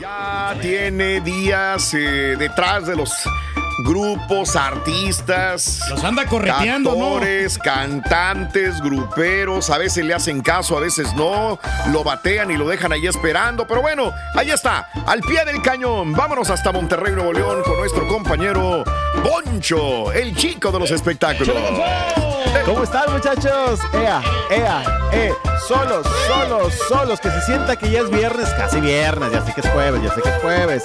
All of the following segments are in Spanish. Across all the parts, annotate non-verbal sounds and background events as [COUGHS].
Ya tiene días eh, detrás de los grupos, artistas. Los anda correteando, ¿no? actores, cantantes, gruperos. A veces le hacen caso, a veces no. Lo batean y lo dejan ahí esperando. Pero bueno, ahí está, al pie del cañón. Vámonos hasta Monterrey, Nuevo León, con nuestro compañero Boncho, el chico de los espectáculos. ¿Cómo están, muchachos? Ea, ea, eh. Solos, solos, solos. Que se sienta que ya es viernes, casi viernes. Ya sé que es jueves, ya sé que es jueves.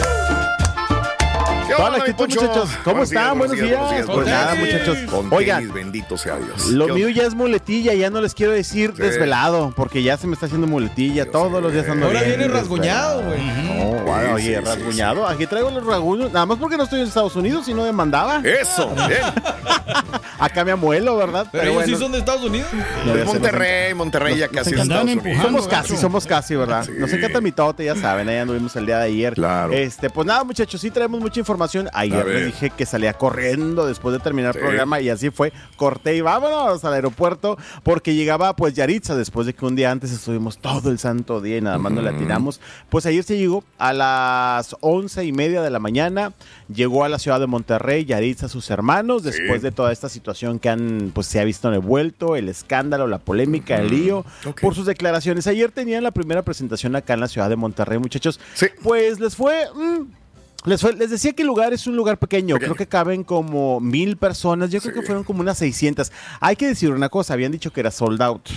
¿Qué Toda la actitud, muchachos. ¿Cómo Buenos están? Buenos días. buenos Pues nada, muchachos. Con Oigan, tenis, bendito sea Dios. Lo ¿Qué mío ya es muletilla, ya no les quiero decir Sí. desvelado, porque ya se me está haciendo muletilla. Todos los días ando Ahora bien viene rasguñado, güey. No, bueno, Sí, oye, sí, sí, rasguñado. Aquí traigo los rasguños. Nada más porque no estoy en Estados Unidos y no demandaba. Eso, bien. [LAUGHS] Acá me amuelo, ¿verdad? Pero ellos sí son de Estados Unidos. no, Monterrey, Monterrey ya casi Estados. Unidos. Somos casi, somos casi, ¿verdad? Nos encanta mi tote, ya saben, ahí anduvimos el día de ayer. Claro. Este, pues nada, muchachos, sí traemos mucha información. A Ayer les dije que salía corriendo después de terminar Sí. el programa y así fue. Corté y vámonos al aeropuerto porque llegaba pues Yaritza después de que un día antes estuvimos todo el santo día y nada más no la tiramos. Pues ayer se llegó a las once y media de la mañana. Llegó a la ciudad de Monterrey Yaritza, sus hermanos, después de toda esta situación que han, pues se ha visto envuelto, el escándalo, la polémica, el lío, Ok. por sus declaraciones. Ayer tenían la primera presentación acá en la ciudad de Monterrey, muchachos. Sí. Pues les fue. mm, les, fue- les decía que el lugar es un lugar pequeño, Pequeño. creo que caben como mil personas, yo creo que fueron como unas 600. Hay que decir una cosa, habían dicho que era sold out.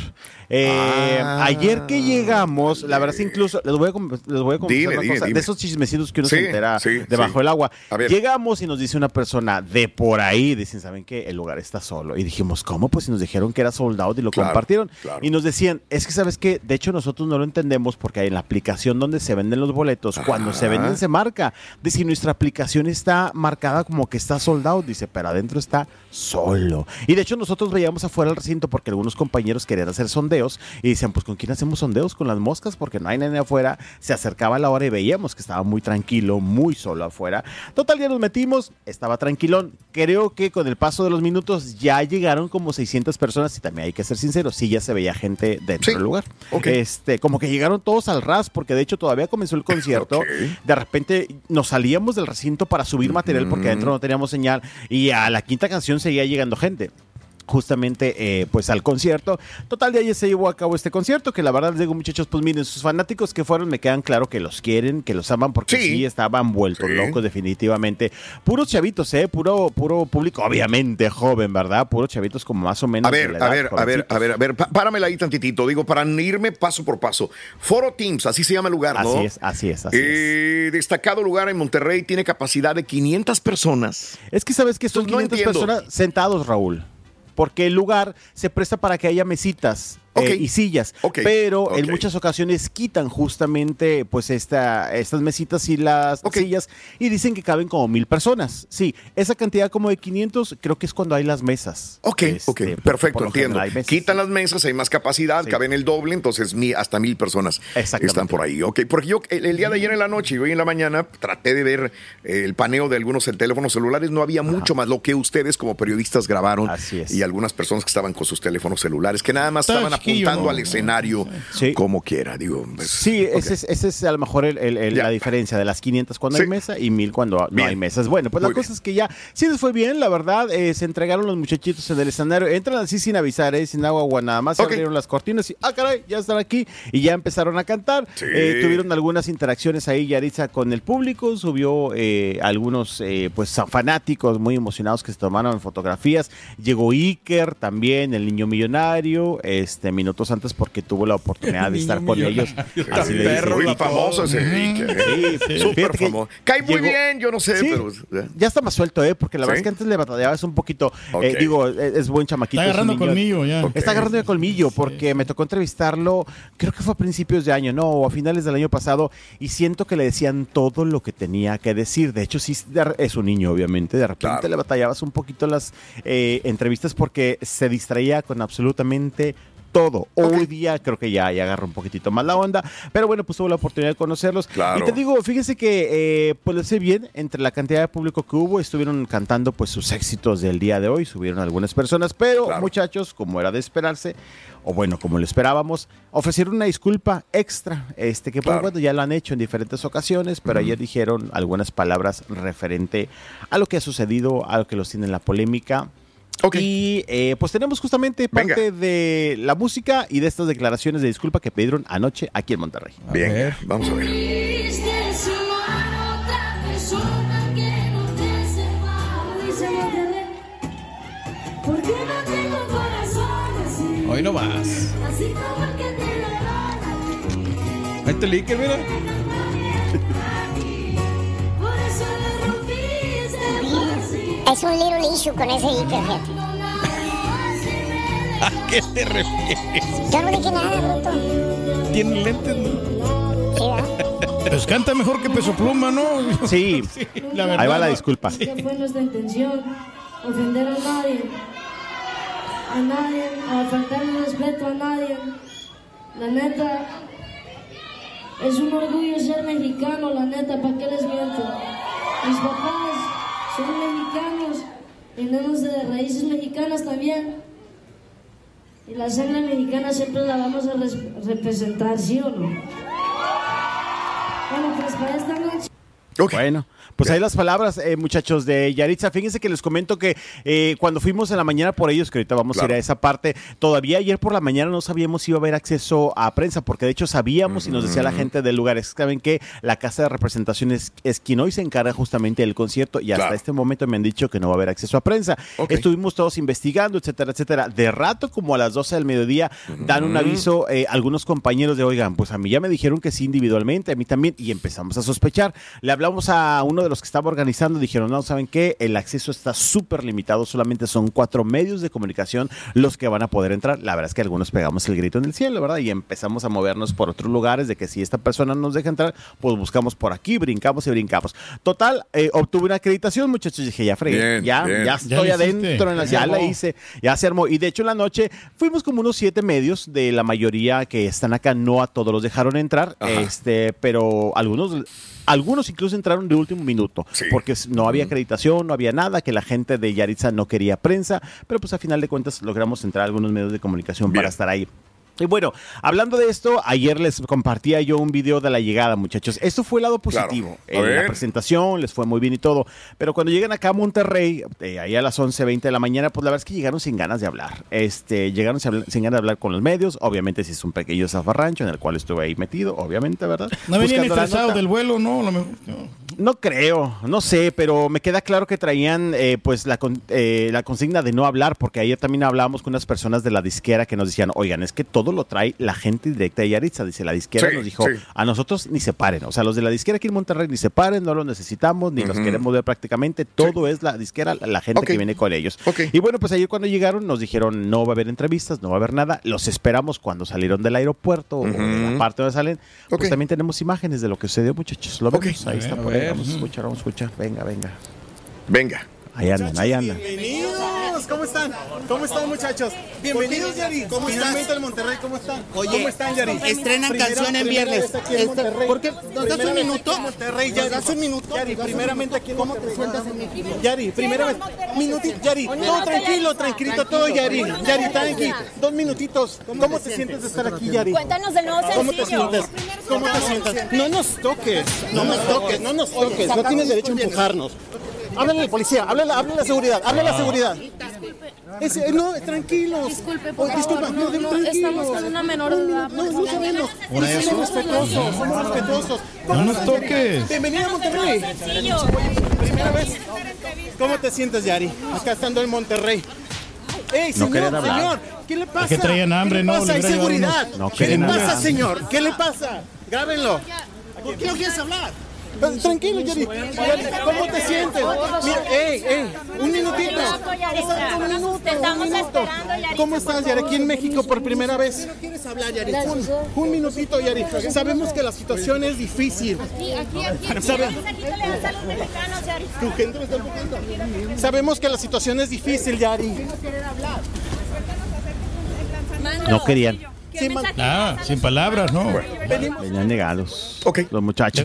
Eh, Ah. ayer que llegamos, la verdad es que incluso, les voy a, les voy a Dime, una dime, cosa, dime. de esos chismecitos que uno Sí, se entera sí, debajo del agua. Llegamos y nos dice una persona de por ahí, dicen, ¿saben qué? El lugar está solo. Y dijimos, ¿cómo? Pues si nos dijeron que era sold out y lo Claro, compartieron. claro. Y nos decían, es que sabes qué, de hecho nosotros no lo entendemos porque en la aplicación donde se venden los boletos, cuando se venden se marca. Dice, "Y nuestra aplicación está marcada como que está sold out, dice, pero adentro está solo. Y de hecho nosotros veíamos afuera el recinto porque algunos compañeros querían hacer sondeos y decían, pues ¿con quién hacemos sondeos? Con las moscas porque no hay nadie afuera. Se acercaba la hora y veíamos que estaba muy tranquilo, muy solo afuera. Total, ya nos metimos, estaba tranquilón. Creo que con el paso de los minutos ya llegaron como 600 personas y también hay que ser sinceros, sí ya se veía gente dentro Sí. del lugar. Este, como que llegaron todos al ras porque de hecho todavía comenzó el concierto. [LAUGHS] De repente nos salíamos del recinto para subir material porque adentro no teníamos señal y a la quinta canción seguía llegando gente justamente eh, pues al concierto. Total de ahí se llevó a cabo este concierto que la verdad les digo muchachos pues miren sus fanáticos que fueron me quedan claro que los quieren, que los aman porque sí, Sí. estaban vueltos Sí. locos definitivamente. Puros chavitos, eh, puro puro público obviamente joven, ¿verdad? Puros chavitos como más o menos A de ver, a ver, a ver, a ver, a ver, pá- páramela ahí tantitito. Digo, para irme paso por paso. Foro Teams, así se llama el lugar, ¿no? Así es, así es, así es. Eh, destacado lugar en Monterrey, tiene capacidad de 500 personas. Es que sabes que son no 500 entiendo. personas sentados, Raúl. Porque el lugar se presta para que haya mesitas Ok. eh, y sillas. Pero en muchas ocasiones quitan justamente pues esta, estas mesitas y las sillas y dicen que caben como mil personas. Sí, esa cantidad como de 500 creo que es cuando hay las mesas. Ok, Este, ok, perfecto, entiendo. Quitan las mesas, hay más capacidad, Sí. caben el doble, entonces hasta mil personas están por ahí. Ok, porque yo el, el día de ayer en la noche y hoy en la mañana traté de ver eh, el paneo de algunos teléfonos celulares, no había mucho más lo que ustedes como periodistas grabaron Así es. y algunas personas que estaban con sus teléfonos celulares, que nada más estaban apuntando ¿no? al escenario Sí. como quiera, digo. pues, Sí, ok. ese, es, ese es a lo mejor el- el- el- Ya. la diferencia de las 500 cuando Sí. hay mesa y 1000 cuando no Bien. hay mesas. Bueno, pues la cosa bien. es que ya sí les fue bien, la verdad. eh, se entregaron los muchachitos en el escenario. Entran así sin avisar, eh, sin agua agua, nada más. Se abrieron las cortinas y, ah, caray, ya están aquí. Y ya empezaron a cantar. Sí. Eh, tuvieron algunas interacciones ahí, Yaritza, con el público. Subió eh, algunos eh, pues fanáticos muy emocionados que se tomaron fotografías. Llegó Iker también, el niño millonario. Este, minutos antes porque tuvo la oportunidad de [LAUGHS] estar con ellos. [LAUGHS] Así perro, famoso ese Enrique. Sí, Súper fíjate que famoso. Cae muy llegó- bien, yo no sé, Sí, pero. ¿eh? ya está más suelto, ¿eh? Porque la verdad ¿Sí? es que antes le batallabas un poquito. Eh, digo, es, es buen chamaquito. Está agarrando colmillo ya. Está agarrando de colmillo porque me tocó entrevistarlo, creo que fue a principios de año, no, o a finales del año pasado, y siento que le decían todo lo que tenía que decir. De hecho, sí, es un niño, obviamente. De repente Claro. le batallabas un poquito las eh, entrevistas porque se distraía con absolutamente todo. Hoy día creo que ya, ya agarra un poquitito más la onda, pero bueno, pues tuve la oportunidad de conocerlos. Claro. Y te digo, fíjense que eh, pues les sé bien, entre la cantidad de público que hubo, estuvieron cantando pues sus éxitos del día de hoy, subieron algunas personas, pero Claro. muchachos, como era de esperarse, o bueno, como lo esperábamos, ofrecieron una disculpa extra, este que pues, Claro. bueno, ya lo han hecho en diferentes ocasiones, pero ayer dijeron algunas palabras referente a lo que ha sucedido, a lo que los tiene en la polémica. Y eh, pues tenemos justamente Venga. parte de la música y de estas declaraciones de disculpa que pidieron anoche aquí en Monterrey. A Bien, ver. vamos a ver. Si no hay otra persona vacío. Es un little issue con ese Iker, fíjate. [LAUGHS] ¿A qué te refieres? Yo no dije nada, bruto. Tiene lentes, ¿no? Sí, ¿verdad? Pues canta mejor que Peso Pluma, ¿no? [LAUGHS] [LAUGHS] Sí, la verdad. ahí va la disculpa. Nunca fue nuestra intención ofender a nadie, a nadie, a faltarle respeto a nadie. La neta, es un orgullo ser mexicano, la neta, ¿para qué les miento? Mis papás son mexicanos, venimos de raíces mexicanas también. Y la sangre mexicana siempre la vamos a res- representar, ¿sí o no? Bueno, pues para esta noche. Ok. Bueno, pues ahí las palabras, eh, muchachos de Yaritza. Fíjense que les comento que eh, cuando fuimos en la mañana por ellos, que ahorita vamos a ir a esa parte, todavía ayer por la mañana no sabíamos si iba a haber acceso a prensa, porque de hecho sabíamos y nos decía la gente del lugar, es que saben que la casa de representación es, quien hoy se encarga justamente del concierto y hasta Claro. este momento me han dicho que no va a haber acceso a prensa. Estuvimos todos investigando, etcétera, etcétera. De rato, como a las 12 del mediodía, dan un aviso eh, algunos compañeros de, oigan, pues a mí ya me dijeron que sí individualmente, a mí también, y empezamos a sospechar. Le hablamos a uno de los que estaba organizando, dijeron, no, ¿saben qué? El acceso está súper limitado, solamente son cuatro medios de comunicación los que van a poder entrar. La verdad es que algunos pegamos el grito en el cielo, ¿verdad? Y empezamos a movernos por otros lugares de que si esta persona nos deja entrar, pues buscamos por aquí, brincamos y brincamos. Total, eh, obtuve una acreditación, muchachos, dije, ya fregué, Bien, ya, bien. ya estoy adentro, en la- Ya la hice, ya se armó. Y de hecho en la noche fuimos como unos siete medios de la mayoría que están acá, no a todos los dejaron entrar, Ajá. este, pero algunos, algunos incluso entraron de último minuto, Sí. porque no había acreditación, no había nada, que la gente de Yaritza no quería prensa, pero pues a final de cuentas logramos entrar a algunos medios de comunicación Bien. para estar ahí. Y bueno, hablando de esto, ayer les compartía yo un video de la llegada, muchachos. Esto fue el lado positivo. A Eh, la presentación les fue muy bien y todo. Pero cuando llegan acá a Monterrey, eh, ahí a las 11.20 de la mañana, pues la verdad es que llegaron sin ganas de hablar. Este, llegaron sin, ganas de hablar con los medios. Obviamente, si es un pequeño zafarrancho en el cual estuve ahí metido, obviamente, ¿verdad? No venían estresados del vuelo, ¿no? A lo mejor, no. No creo, no sé, pero me queda claro que traían eh, pues la, con- eh, la consigna de no hablar, porque ayer también hablábamos con unas personas de la disquera que nos decían, oigan, es que todo lo trae la gente directa de Yaritza. Dice, la disquera Sí, nos dijo, sí. a nosotros ni se paren. O sea, los de la disquera aquí en Monterrey ni se paren, no los necesitamos, ni los queremos ver prácticamente. Todo es la disquera, la gente que viene con ellos. Y bueno, pues ayer cuando llegaron nos dijeron, no va a haber entrevistas, no va a haber nada. Los esperamos cuando salieron del aeropuerto o de la parte donde salen. Ok. Pues también tenemos imágenes de lo que sucedió, muchachos. Lo vemos, ahí A está ver, por ahí. Vamos a escuchar, vamos a escuchar. Venga, venga. Venga. Ahí andan, ahí andan. Bienvenidos, ¿cómo están? ¿Cómo están muchachos? Bienvenidos Yari, ¿cómo Finalmente al Monterrey, ¿cómo están? Oye, ¿cómo están Yari? estrenan Primera- canción en viernes. Este. ¿por qué? ¿Nos das un minuto? Monterrey, ¿Nos Yari. das un minuto? Yari, primeramente aquí en ¿Cómo te sientas en México? Yari, primera vez. Minutito, Yari. No, tranquilo, tranquilito todo, Yari. Yari, tranqui. Dos minutitos. ¿Cómo te sientes de estar aquí, Yari? Cuéntanos del nuevo ¿Cómo te sencillo. sientes? ¿Cómo te sientes? No nos toques, no nos toques, no nos toques. No tienes derecho a empujarnos. Háblale al policía, háblale, háblale a la seguridad, háblale a la seguridad. Ese- no, tranquilos. Disculpe, por Oh, disculpa, favor, no, no, estamos con una menor de edad. No, no sabemos. Por eso. Somos respetuosos, somos respetuosos. No nos toques. Bienvenido a Monterrey. Primera vez. ¿Cómo te sientes, Yari? Acá estando en Monterrey. ¡Ey, No señor, hablar. señor! ¿Qué le pasa? que traían hambre, ¿Qué le ¿no? pasa? Hay seguridad. No ¿Qué le pasa, señor? ¿Qué le pasa? Grábenlo. ¿Por qué no quieres hablar? Eh, Tranquilo, Yari. ¿Cómo te sientes? Mira, ey, ey, un minutito. Un minuto, un minuto. ¿Cómo estás, Yari? Aquí en México por primera vez. ¿No quieres hablar, Yari? Un, un minutito, Yari. Sabemos que la situación es difícil. Aquí, aquí, aquí. ¿Sabe? Aquí te le das a los mexicanos, Yari. Tu gente me está empujando. Sabemos que la situación es difícil, Yari. No querían. Sí, Ah, sin palabras, ¿no? Venían negados. Ok. Los muchachos.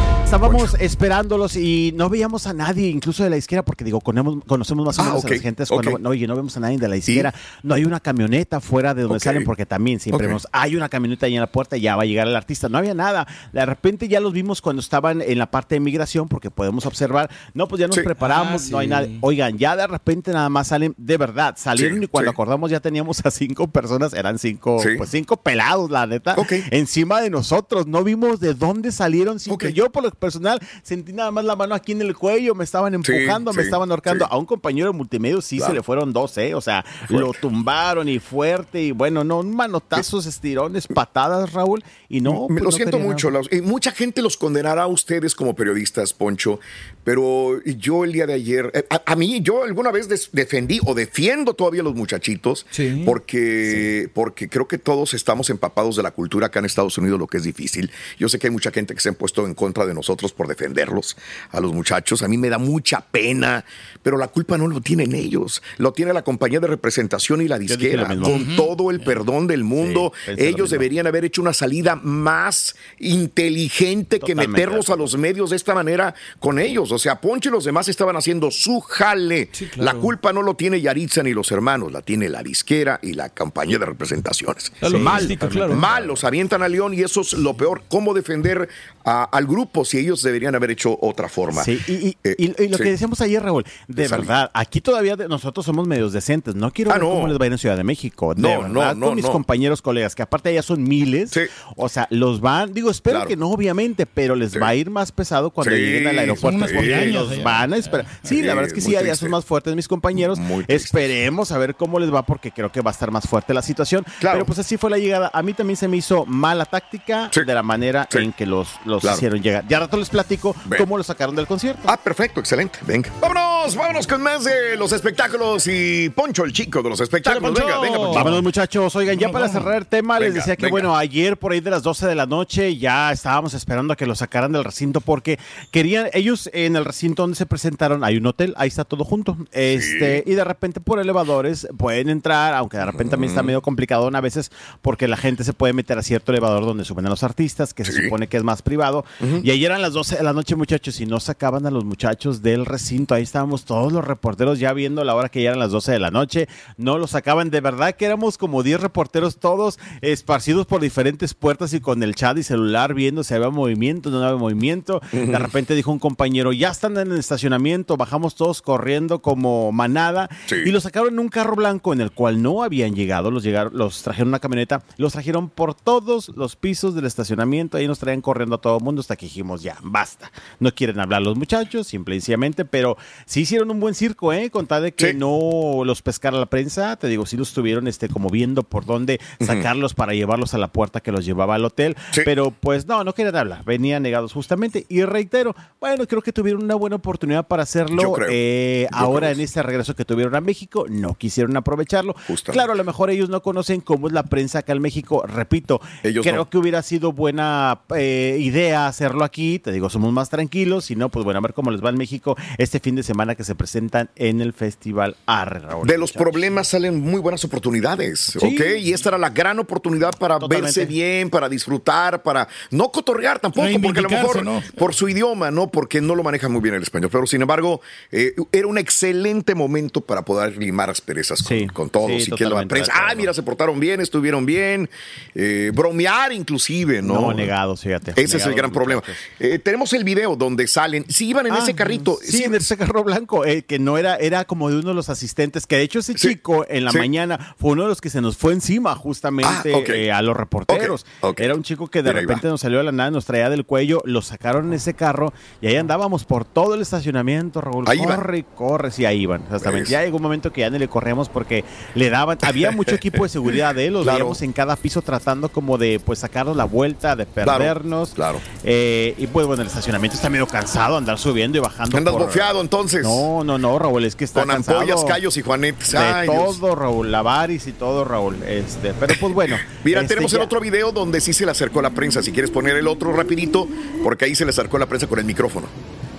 Estábamos esperándolos y no veíamos a nadie, incluso de la izquierda, porque digo, conocemos, conocemos más o Ah, menos a las gentes. Cuando, ok. no, oye, no vemos a nadie de la izquierda. No hay una camioneta fuera de donde salen, porque también siempre vemos, hay una camioneta ahí en la puerta, ya va a llegar el artista. No había nada. De repente ya los vimos cuando estaban en la parte de migración, porque podemos observar, no, pues ya nos Sí. preparamos, Ah, no hay nada. Oigan, ya de repente nada más salen, de verdad, salieron Sí, y cuando sí. acordamos ya teníamos a cinco personas, eran cinco, Sí. pues cinco pelados, la neta, Ok. encima de nosotros. No vimos de dónde salieron. Sin que yo, por lo personal, sentí nada más la mano aquí en el cuello, me estaban empujando, me sí, estaban ahorcando. sí. A un compañero de multimedia sí Claro. se le fueron dos, ¿eh? O sea, lo tumbaron y fuerte y bueno, no, manotazos, estirones, patadas, Raúl. Y no. Pues, lo no siento mucho. y mucha gente los condenará a ustedes como periodistas, Poncho, pero yo el día de ayer, eh, a, a mí, yo alguna vez des- defendí o defiendo todavía a los muchachitos Sí. porque, porque creo que todos estamos empapados de la cultura acá en Estados Unidos, lo que es difícil. Yo sé que hay mucha gente que se han puesto en contra de nosotros por defenderlos, a los muchachos. A mí me da mucha pena, pero la culpa no lo tienen ellos, lo tiene la compañía de representación y la disquera, con todo el perdón del mundo. Sí, ellos deberían haber hecho una salida más inteligente que meterlos a los medios de esta manera con ellos. O sea, Poncho y los demás estaban haciendo su jale. Sí, claro. La culpa no lo tiene Yaritza ni los hermanos, la tiene la disquera y la compañía de representaciones. Mal, claro. mal, los avientan a León y eso es lo peor. ¿Cómo defender a- al grupo si ellos deberían haber hecho otra forma? Sí, y, y- Eh, y- y lo sí. que decíamos ayer, Raúl, de Salí. verdad, aquí todavía de- nosotros somos medios decentes. No quiero Ah, ver no. cómo les va a ir en Ciudad de México. De No, verdad, no, no, con mis compañeros, colegas, que aparte allá son miles. Sí. O sea, los van, digo, espero Claro. que no, obviamente, pero les Sí. va a ir más pesado cuando lleguen al aeropuerto. porque los van a esperar. Sí, la verdad es que sí, triste. son más fuertes mis compañeros. Muy. Esperemos a ver cómo les va, porque creo que va a estar más fuerte la situación. Claro. Pero pues así fue la llegada. A mí también se me hizo mala táctica de la manera en que los, los Claro. hicieron llegar. Ya rato les platico Ven. cómo los sacaron del concierto. Ah, perfecto, excelente. Venga. Vámonos, vámonos con más de los espectáculos y Poncho, el chico de los espectáculos. Poncho. Venga, venga, Poncho. Vámonos muchachos, oigan, ya para cerrar el tema les decía que venga. bueno, ayer por ahí de las 12 de la noche ya estábamos esperando a que lo sacaran del recinto porque querían, ellos en el recinto donde se presentaron hay un hotel, ahí está todo junto, este y de repente por elevadores pueden entrar, aunque de repente también está medio complicado a veces porque la gente se puede meter a cierto elevador donde suben a los artistas, que se supone que es más privado, y ayer eran las 12 de la noche muchachos y no sacaban a los muchachos del recinto, ahí estábamos todos los reporteros ya viendo la hora que ya eran las 12 de la noche, no los sacaban, de verdad que éramos como 10 reporteros todos esparcidos por diferentes puertas y con el chat y celular viendo si había movimiento, no había movimiento, de repente dijo un compañero, ya están en el estacionamiento, bajamos todos corriendo como manada Sí. y los sacaron en un carro blanco en el cual no habían llegado, los llegaron, los trajeron una camioneta, los trajeron por todos los pisos del estacionamiento, ahí nos traían corriendo a todo el mundo hasta que dijimos, ya, basta. No quieren hablar los muchachos, simple y sencillamente, pero sí hicieron un buen circo, ¿eh? Con tal de que Sí. no los pescara la prensa, te digo, sí los estuvieron este, como viendo por dónde sacarlos para llevarlos a la puerta que los llevaba al hotel, Sí. pero pues no, no querían hablar, venían negados justamente y reitero, bueno, creo que tuvieron una buena oportunidad para hacerlo eh, ahora creo en este regreso que tuvieron a México, no quisieron aprovecharlo. Justamente. Claro, a lo mejor ellos no conocen cómo es la prensa acá en México, repito, Ellos creo no. que hubiera sido buena eh, idea hacerlo aquí, te digo, somos más tranquilos, si no, pues bueno, a ver cómo les va en México este fin de semana que se presentan en el Festival Arre, Raúl. De los problemas salen muy buenas oportunidades, ¿ok? Y esta era la gran oportunidad para Totalmente. verse bien, para disfrutar, para no cotorrear tampoco, porque a lo mejor por su idioma, ¿no? Porque no lo manejan muy bien el español. Pero sin embargo, eh, era un excelente momento para poder limar asperezas con, Sí, con todos. sí, y que la prensa, ah, mira, se portaron bien, estuvieron bien, eh, bromear inclusive, ¿no? No, negados, fíjate. Ese es el gran problema. Eh, tenemos el video donde salen, si iban en Ah, ese carrito, Sí, en ese carro blanco. Blanco, eh, que no era, era como de uno de los asistentes, que de hecho ese Sí, chico en la sí. mañana fue uno de los que se nos fue encima justamente Ah, eh, a los reporteros. Era un chico que de repente nos salió de la nada, nos traía del cuello, lo sacaron en ese carro y ahí andábamos por todo el estacionamiento, Raúl. Ahí iban. corre y corre, sí, ahí iban. Exactamente. Pues. Ya llegó un momento que ya ni le corríamos porque le daban, había mucho [LAUGHS] equipo de seguridad de él, los Claro. veíamos en cada piso tratando como de pues sacarnos la vuelta, de perdernos. claro. Eh, y pues bueno, el estacionamiento está medio cansado, andar subiendo y bajando. Andas por- bofeado entonces. No, no, no, Raúl, es que está con cansado. ampollas, callos y juanetes. De Ay, Dios. todo, Raúl, la varis y todo, Raúl. Este, pero pues bueno. [LAUGHS] Mira, este, tenemos el ya- otro video donde sí se le acercó la prensa. Si quieres poner el otro rapidito, porque ahí se le acercó la prensa con el micrófono.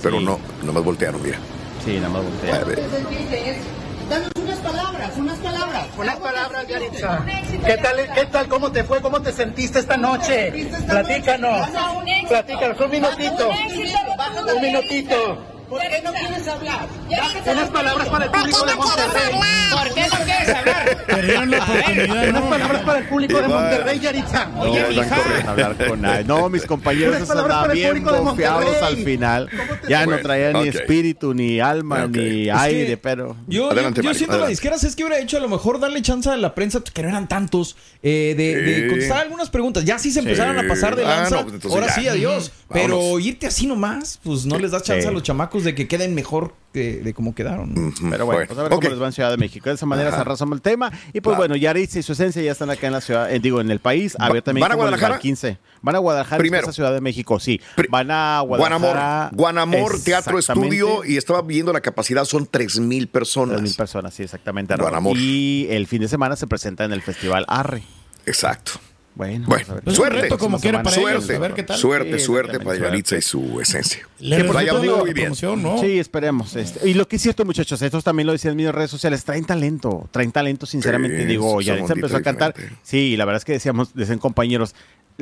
Pero Sí. no, nomás voltearon, mira. Sí, nada más voltea. A ver. Danos unas palabras, unas palabras. Unas palabras, Yaritza. ¿Qué tal, ¿Qué tal? ¿Cómo te fue? ¿Cómo te sentiste esta noche? Platícanos. Platícanos, un minutito. Un minutito. ¿Por qué no quieres hablar? Unas [LAUGHS] palabras para el público de Monterrey. ¿Por qué no quieres hablar? Perdieron la oportunidad, Unas ¿no? palabras para el público de Monterrey, Yaritza. Con nadie. No, mis compañeros el bien confiados al final. Ya no Bueno, traían ni espíritu, ni alma, ni Es aire, pero. Yo, Adelante, yo, siento la adelante. disquera, es que hubiera hecho a lo mejor darle chance a la prensa, que no eran tantos, eh, de, de Sí. contestar algunas preguntas. Ya si se empezaran a pasar de Ah, lanza, no, pues ahora ya. sí, adiós. Pero irte así nomás, pues no les das chance Sí. a los chamacos de que queden mejor de, de cómo quedaron. Pero bueno, pues a ver cómo les va en Ciudad de México. De esa manera Ajá. cerramos el tema. Y pues Claro. bueno, Yaritza y su esencia ya están acá en la ciudad, eh, digo, en el país. A ver también ¿van a Guadalajara? el 15. Van a Guadalajara, Primero. a Ciudad de México, sí. Pri- Van a Guadalajara. Guanamor, Guanamor Teatro. Estudio y estaba viendo la capacidad, son 3 mil personas. 3,000 personas, sí, exactamente. Guanamor. Y el fin de semana se presenta en el Festival Arre. Exacto. Bueno. Pues un suerte. reto como quiera para suerte, ellos, a ver qué tal. suerte, Sí, suerte para. Yaritza y su esencia. Le que vaya resultó muy bien. ¿no? Sí, esperemos. este. Y lo que es cierto, muchachos, estos también lo decían en mis redes sociales, traen talento, traen talento, sinceramente. Sí, Digo, Yaritza empezó a cantar. diferente. Sí, la verdad es que decíamos, decían compañeros,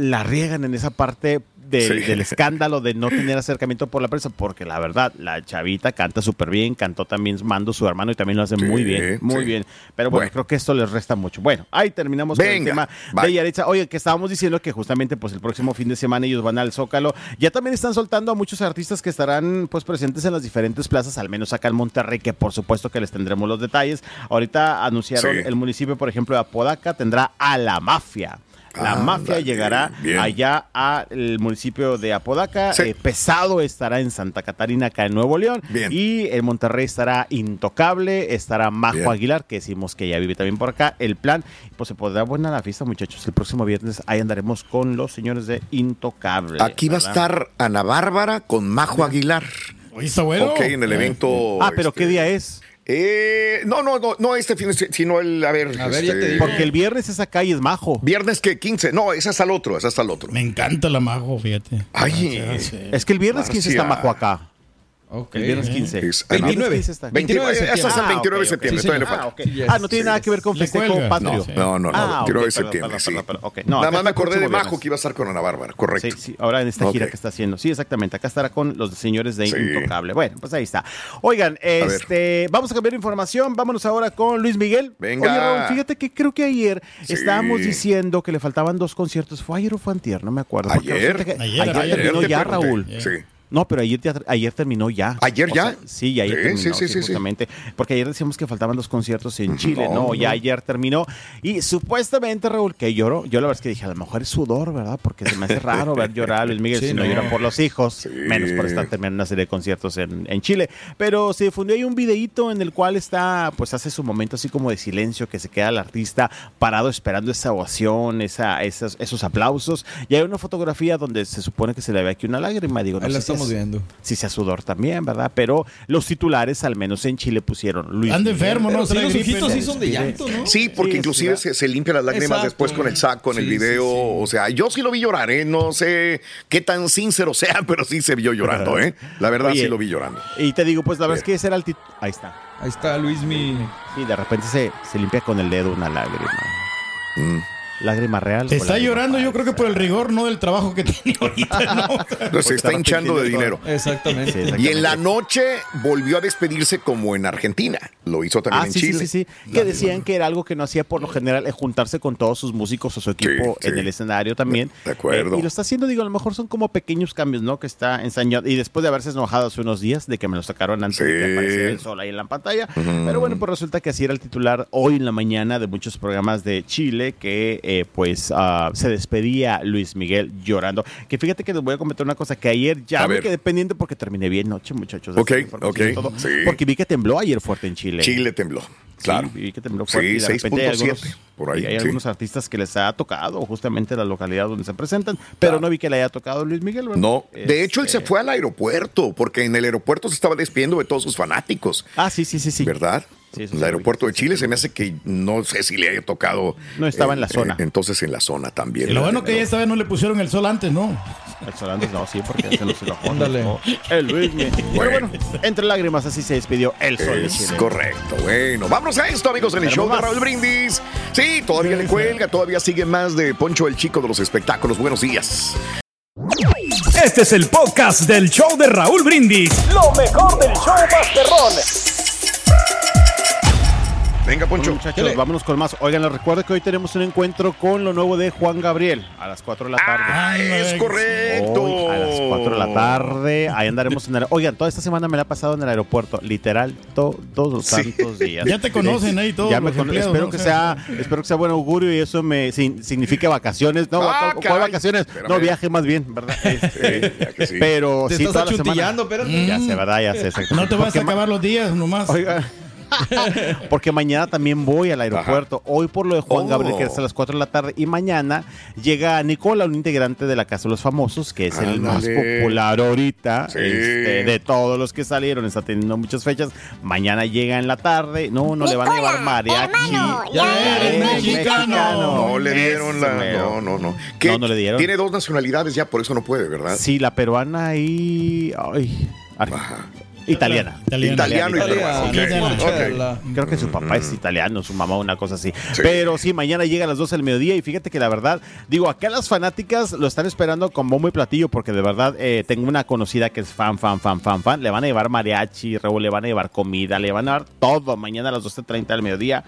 la riegan en esa parte del, Sí. del escándalo de no tener acercamiento por la prensa, porque la verdad, la chavita canta súper bien, cantó también Mando, su hermano, y también lo hace Sí, muy bien, muy sí. bien. Pero bueno, Bueno. creo que esto les resta mucho. Bueno, ahí terminamos con el Venga, tema bye. de Yaritza. Oye, que estábamos diciendo que justamente pues el próximo fin de semana ellos van al Zócalo. Ya también están soltando a muchos artistas que estarán pues presentes en las diferentes plazas, al menos acá en Monterrey, que por supuesto que les tendremos los detalles. Ahorita anunciaron el municipio, por ejemplo, de Apodaca tendrá a la mafia. La mafia llegará bien. allá al municipio de Apodaca. Sí. Eh, pesado estará en Santa Catarina, acá en Nuevo León. Bien. Y en Monterrey estará Intocable, estará Majo Bien. Aguilar, que decimos que ya vive también por acá. El plan, pues se podrá buena la fiesta, muchachos. El próximo viernes ahí andaremos con los señores de Intocable. Aquí va a estar Ana Bárbara con Majo Aguilar. Oye, está bueno. Ok, en el evento. Ah, pero este, ¿qué día es? Eh, no, no, no, no este fin sino el, a ver. este, A ver, ya te digo. Porque el viernes esa calle es Majo. Viernes que 15. No, es al otro, ese es al otro. Me encanta la majo, fíjate. Ay. Ah. Es que el viernes 15 está Marcia. Majo acá. Ok. El viernes 15. Es- El viernes 29. 15 está. 29 de ese es el Ah, 29 de septiembre, Sí, todavía le señor. falta. Ah, Ah, no tiene nada que ver con festejo patrio. No, no, no. Ah, quiero ok, de perdón, septiembre, perdón, sí. perdón, perdón. Ok, no, Nada más me acordé de Majo que iba a estar con Ana Bárbara, correcto. Sí, sí, ahora en esta gira que está haciendo. Sí, exactamente. Acá estará con los señores de Sí. Intocable. Bueno, pues ahí está. Oigan, este, vamos a cambiar información. Vámonos ahora con Luis Miguel. Venga. Oye, Raúl, fíjate que creo que ayer Sí. estábamos diciendo que le faltaban dos conciertos. ¿Fue ayer o fue antier? No me acuerdo. Porque Ayer. Ayer, Ayer, ayer. terminó ya. Raúl. Sí. No, pero ayer, ayer terminó ya. ¿Ayer O ya? sea, sí, ayer Sí, terminó, sí, sí, sí, sí, sí. justamente. Porque ayer decíamos que faltaban dos conciertos en Chile. No, No, no. ya ayer terminó. Y supuestamente, Raúl, que lloró. Yo la verdad es que dije, a lo mejor es sudor, ¿verdad? Porque se me hace raro ver llorar a Luis Miguel Sí, si no, no. llora por los hijos. Menos por estar terminando una serie de conciertos en, en Chile. Pero se difundió ahí un videíto en el cual está, pues hace su momento así como de silencio, que se queda el artista parado esperando esa ovación, esa, esas, esos aplausos. Y hay una fotografía donde se supone que se le ve aquí una lágrima. Digo, no sé si estamos es- viendo. si sea sudor también, ¿verdad? Pero los titulares, al menos en Chile, pusieron Luis. Anda Miguel. enfermo, ¿no? Sí, los ojitos sí son de llanto, ¿no? Sí, porque Sí, inclusive se, se limpia las lágrimas Exacto. después con el saco en el Sí, video. sí. O sea, yo sí lo vi llorar, ¿eh? No sé qué tan sincero sea, [LAUGHS] pero sí se vio llorando, ¿eh? La verdad Oye, sí lo vi llorando. Y te digo, pues la verdad es que ese era el título. Ahí está. Ahí está Luis mi. Sí, de repente se, se limpia con el dedo una lágrima. Mm. Lágrima real. Está llorando, yo creo que por el rigor, no del trabajo que [LAUGHS] tiene ahorita, ¿no? Entonces se está hinchando de dinero. Exactamente. Sí, Y en la noche volvió a despedirse como en Argentina. Lo hizo también Ah, en sí, sí, Chile. sí, sí. Que decían que era algo que no hacía por lo general, eh, juntarse con todos sus músicos o su equipo Sí, en sí. el escenario también. De acuerdo. Eh, y lo está haciendo, digo, a lo mejor son como pequeños cambios, ¿no? Que está ensañando. Y después de haberse enojado hace unos días de que me lo sacaron antes de que Sí. apareciera el sol ahí en la pantalla. Pero bueno, pues resulta que así era el titular hoy en la mañana de muchos programas de Chile, que eh, pues ah, se despedía Luis Miguel llorando. Que fíjate que les voy a comentar una cosa, que ayer ya A me ver. quedé pendiente porque terminé bien noche, muchachos. Ok, ok, sí. Porque vi que tembló ayer fuerte en Chile. Chile tembló. Claro. Sí, vi que tembló fuerte. Sí, y de repente hay 6.7 algunos- por ahí, y hay sí. algunos artistas que les ha tocado justamente la localidad donde se presentan, pero no vi que le haya tocado Luis Miguel. ¿verdad? No, de hecho él se Este, fue al aeropuerto porque en el aeropuerto se estaba despidiendo de todos sus fanáticos, Ah, sí, sí, sí, sí. ¿verdad? Sí, el sí, aeropuerto de sí, Chile sí. se me hace que no sé si le haya tocado. No estaba eh, en la zona. eh, entonces en la zona también. Y lo bueno que ya esta vez no le pusieron el sol antes, ¿no? El Solandes no, sí, porque se. Ándale. nos enojó El Luis Miguel. Pero Bueno. bueno, entre lágrimas así se despidió el sol de Chile. correcto. Bueno, vámonos a esto, amigos, en el show de. Raúl Brindis. Sí, todavía le cuelga, todavía sigue más de Poncho el Chico de los espectáculos. Buenos días. Este es el podcast del show de Raúl Brindis. Lo mejor del show Masterrón. Venga, Bueno, Poncho. muchachos, vámonos con más. Oigan, les recuerdo que hoy tenemos un encuentro con lo nuevo de Juan Gabriel a las 4 de la tarde. Ah, es correcto. Hoy a las 4 de la tarde. Ahí andaremos en el. Oigan, toda esta semana me la he pasado en el aeropuerto, literal, to- todos los Sí. santos días. Ya te conocen ahí todos Ya me empleados, espero ¿no? que O sea, sea, espero que sea buen augurio y eso me sin- signifique vacaciones. No, Ah, ¿cuál caray. vacaciones? Espérame. No, viaje más bien, ¿verdad? Este, [LAUGHS] Sí, ya que sí. Pero Te sí, estás toda la semana. espérate. Ya sé, ¿verdad? Ya sé. No te vas Porque a acabar los días nomás. Oiga. [LAUGHS] Porque mañana también voy al aeropuerto. Hoy por lo de Juan Oh. Gabriel, que es a las 4 de la tarde. Y mañana llega Nicola, un integrante de la Casa de los Famosos, que es el más popular ahorita. Sí. este, de todos los que salieron, está teniendo muchas fechas. Mañana llega en la tarde. No, no le van a llevar mariachi. hermano, ya eres eres mexicano. No le dieron la. No, no, no. ¿Qué? No, no le dieron. Tiene dos nacionalidades ya, por eso no puede, ¿verdad? Sí, la peruana y. Ay, ar- italiana. Italiana. Italiano Italiano. Creo que su papá es italiano, su mamá una cosa así. Sí. Pero sí, mañana llega a las 12 del mediodía y fíjate que la verdad, digo, acá las fanáticas lo están esperando con bombo y platillo porque de verdad eh, tengo una conocida que es fan, fan, fan, fan, fan. Le van a llevar mariachi, Raúl, le van a llevar comida, le van a dar todo mañana a las 12.30 del mediodía.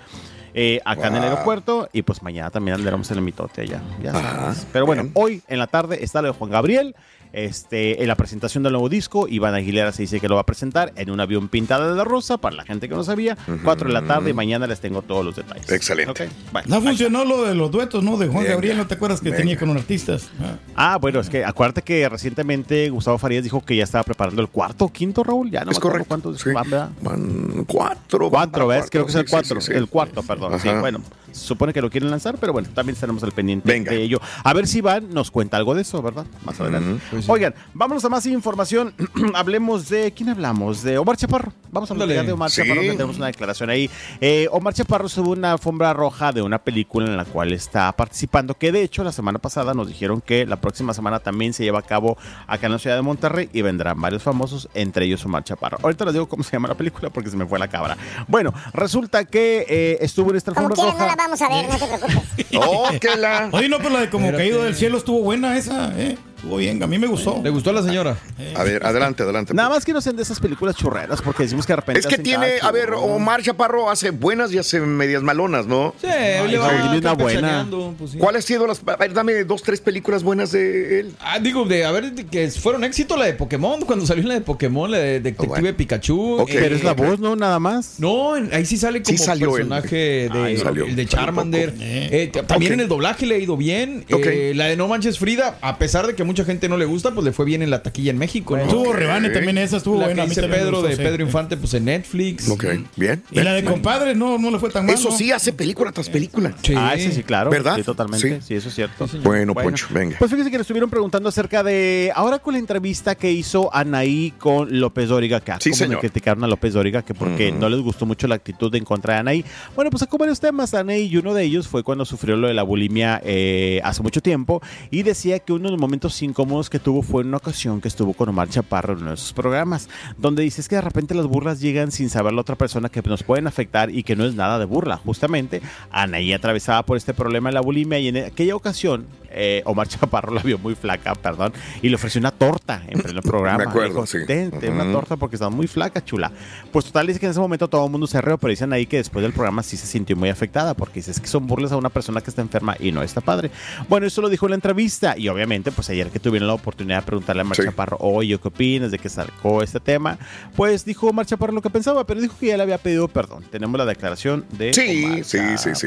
eh, acá en el aeropuerto y pues mañana también andaremos en el mitote allá. Ya Ajá, sabes. Pero bueno, bien. hoy en la tarde está lo de Juan Gabriel. Este, en la presentación del nuevo disco, Iván Aguilera se dice que lo va a presentar en un avión pintado de rosa, para la gente que no sabía, 4 de la tarde y mañana les tengo todos los detalles. Excelente. No funcionó lo de los duetos, ¿no? De Juan Venga, Gabriel, ¿no te acuerdas que venga. tenía con artistas? Ah. está. Ah, bueno, es que acuérdate que recientemente Gustavo Farías dijo que ya estaba preparando el cuarto o quinto, Raúl. Ya no es me acuerdo correcto. cuántos sí. van, ¿verdad? Van cuatro. Cuatro, ¿ves? Creo que es el cuatro. sí, sí, sí. El cuarto, perdón. Sí, bueno, se supone que lo quieren lanzar, pero bueno, también estaremos al pendiente Venga. de ello. A ver si Iván nos cuenta algo de eso, ¿verdad? Más adelante. Pues sí. Oigan, vámonos a más información. [CLEARS THROAT] hablemos de. ¿Quién hablamos? De Omar Chaparro. Vamos a hablar de Omar Sí. Chaparro, que tenemos una declaración ahí. Eh, Omar Chaparro sube una alfombra roja de una película en la cual está participando, que de hecho la semana pasada nos dijeron que la próxima semana también se lleva a cabo acá en la ciudad de Monterrey y vendrán varios famosos, entre ellos Omar Chaparro. Ahorita les digo cómo se llama la película porque se me fue la cabra. Bueno, resulta que eh, estuvo en esta Como alfombra quiera, no roja. la vamos a ver, no te preocupes. [LAUGHS] Oh, que la. Oye, no, pero la de como caído del cielo estuvo buena esa, ¿eh? Estuvo bien, a mí me gustó. ¿Le gustó a la señora? A ver, adelante, adelante. Nada más que no sean de esas películas churreras, porque decimos que de repente. Es que tiene, a ver. Omar Chaparro hace buenas y hace medias malonas, ¿no? Sí, le va Raúl, dime una buena. pues sí. ¿Cuál ha sido las.? A ver, dame dos, tres películas buenas de él. Ah, digo, de, a ver, de que fueron éxito la de Pokémon, cuando salió la de Pokémon, la de Detective Oh, bueno. Pikachu. Ok. eh, Pero es la voz, ¿no? Nada más. No, en- ahí sí sale como Sí salió él. personaje de, Ahí salió. el de Charmander. Eh, también Ok. en el doblaje le ha ido bien. Ok. Eh, la de No Manches Frida, a pesar de que mucha gente no le gusta, pues le fue bien en la taquilla en México. ¿no? Estuvo Ok. rebane también esa, estuvo la buena. que a mí Pedro gustó, de sí. Pedro Infante, pues en Netflix. Ok, bien. Y la de compadre no, no le fue tan mal. Eso ¿no? sí, hace película tras película. Sí. Ah, sí, sí, claro. ¿Verdad? Sí, totalmente. Sí. Sí, eso es cierto. Bueno, Poncho, venga. Pues fíjese que le estuvieron preguntando acerca de. Ahora con la entrevista que hizo Anaí con López Dóriga, que Sí, como señor. le criticaron a López Dóriga, que porque no les gustó mucho la actitud de en contra de Anaí. Bueno, pues sacó varios temas Anaí y uno de ellos fue cuando sufrió lo de la bulimia eh, hace mucho tiempo y decía que uno de los momentos incómodos que tuvo fue en una ocasión que estuvo con Omar Chaparro en uno de sus programas, donde dices que de repente las burlas llegan sin saber la otra persona que nos pueden afectar y que no es nada de burla. Justamente, Anaí atravesaba por este problema de la bulimia y en aquella ocasión eh, Omar Chaparro la vio muy flaca, perdón, y le ofreció una torta en pleno [COUGHS] programa. Me acuerdo, Dijo, sí. "Ten, ten una torta porque está muy flaca, chula. Pues total, dice que en ese momento todo el mundo se reó, pero dicen ahí que después del programa sí se sintió muy afectada porque dices que son burlas a una persona que está enferma y no está padre. Bueno, eso lo dijo en la entrevista y obviamente, pues ayer que tuvieron la oportunidad de preguntarle a Omar Sí. Chaparro, oye, ¿qué opinas de que sacó este tema? Pues dijo Omar Chaparro lo que pensaba, pero dijo que ya le había pedido perdón. Tenemos la declaración de Sí, Omar sí, sí, sí.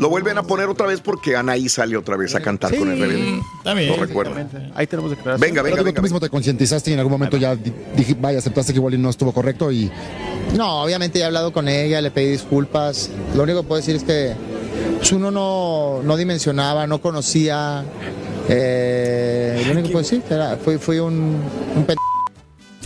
Lo vuelven a poner otra vez porque Anaí sale otra vez a cantar con el rebelde. Bien. No recuerdo. Ahí tenemos declaración. Venga, Pero venga, digo, venga. tú mismo te concientizaste y en algún momento ya dije, vaya, aceptaste que igual y no estuvo correcto y No, obviamente ya he hablado con ella, le pedí disculpas. Lo único que puedo decir es que pues, uno no, no dimensionaba, no conocía. Eh, lo único que puedo era, fui un, un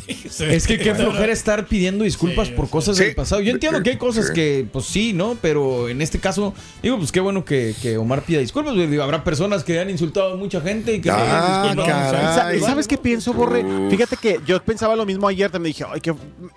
Es que qué flojera estar pidiendo disculpas por cosas Sí. del pasado. Yo entiendo que hay cosas Sí. que, pues sí, ¿no? Pero en este caso, digo, pues qué bueno que, que Omar pida disculpas. Digo, habrá personas que han insultado a mucha gente y que Ah, disculpas. caray. ¿Y sa- ¿Sabes qué pienso, Borre? Uf. Fíjate que yo pensaba lo mismo ayer, también dije, ay, que,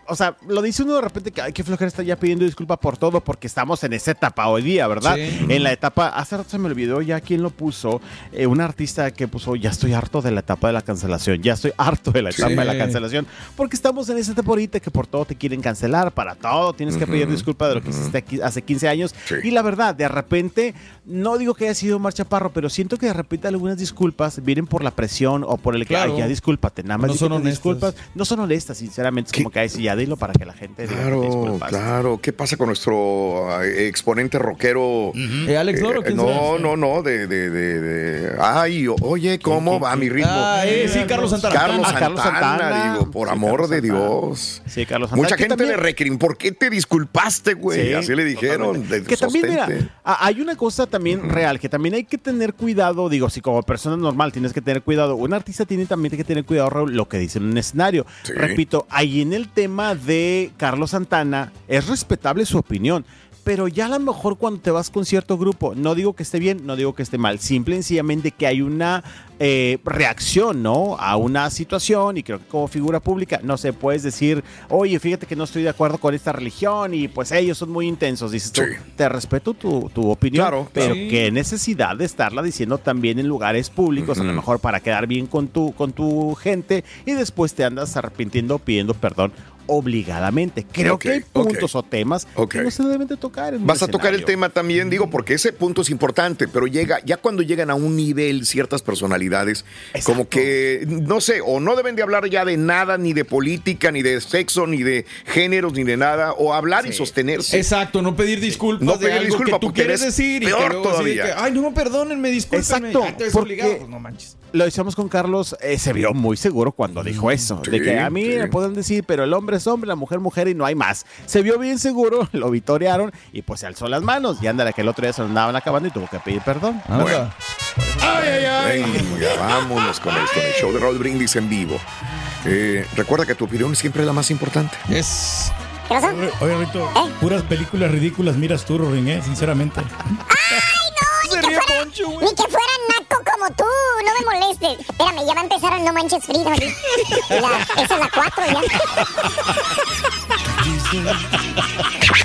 o sea, lo dice uno de repente que, ay, qué flojera está ya pidiendo disculpa por todo, porque estamos en esa etapa hoy día, ¿verdad? Sí. En la etapa, hace rato se me olvidó ya quién lo puso, eh, un artista que puso, ya estoy harto de la etapa de la cancelación, ya estoy harto de la etapa Sí. de la cancelación, porque estamos en esa etapa ahorita que por todo te quieren cancelar, para todo tienes que pedir disculpa de lo que hiciste aquí hace 15 años, Sí. y la verdad, de repente, no digo que haya sido Omar Chaparro, pero siento que de repente algunas disculpas vienen por la presión o por el que, Claro. ay, ya discúlpate, nada más No son honestas. disculpas. No son honestas, sinceramente, es ¿Qué? como que, ay, sí, ya dilo para que la gente diga que te Claro, claro. ¿Qué pasa con nuestro eh, exponente rockero? Eh, Alex Loro, Eh, ¿quién no, no, no, de, de, de, de- Ay, oye, ¿cómo va mi ritmo? Ah, eh, sí, Carlos Santana. Carlos Ah, Santana, Carlos Santana. digo, por Sí, amor Carlos de Santana. Dios. Sí, Carlos Santana, Mucha gente también- le recrimó. ¿Por qué te disculpaste, güey? Sí, Así le dijeron. que también, mira, sostente. a- hay una cosa también real, que también hay que tener cuidado, digo, si como persona normal tienes que tener cuidado, un artista tiene también que tener cuidado, Raúl, lo que dice en un escenario. Sí. Repito, ahí en el tema de Carlos Santana, es respetable su opinión. Pero ya a lo mejor cuando te vas con cierto grupo, no digo que esté bien, no digo que esté mal, simple y sencillamente que hay una eh, reacción, ¿no? A una situación y creo que como figura pública, no sé, puedes decir, oye, fíjate que no estoy de acuerdo con esta religión y pues ellos son muy intensos, dices tú, Sí. te respeto tu, tu opinión, Claro, pero claro. qué necesidad de estarla diciendo también en lugares públicos, a lo mejor para quedar bien con tu, con tu gente y después te andas arrepintiendo pidiendo perdón obligadamente. Creo que hay puntos o temas que no se deben de tocar. en Vas a tocar el tema también, digo, porque ese punto es importante, pero llega, ya cuando llegan a un nivel ciertas personalidades, Exacto. como que, no sé, o no deben de hablar ya de nada, ni de política, ni de sexo, ni de géneros, ni de nada, o hablar y sostenerse. Exacto, no pedir disculpas No de pedir algo disculpa, que tú porque quieres eres decir y peor que luego todavía. que, ay, no, perdónenme, discúlpenme. Exacto, porque- obligado, pues no manches. Lo decíamos con Carlos, eh, se vio muy seguro cuando dijo eso. de que a mí sí. me pueden decir, pero el hombre es hombre, la mujer mujer y no hay más. Se vio bien seguro, [LAUGHS] lo vitorearon y pues se alzó las manos. Y ándale, que el otro día se lo andaban acabando y tuvo que pedir perdón. Ay, ay, ay. Venga, vámonos con el, con el show de Raúl Brindis en vivo. Eh, recuerda que tu opinión siempre es la más importante. Es. ¿Qué pasó? Oye, Rito, puras películas ridículas miras tú, Rorín, ¿eh? Sinceramente. Poncho, güey. Ni que fuera naco como tú, no me molestes. Espérame, ya va a empezar el No Manches Frida. La- esa es la 4 ya. [LAUGHS]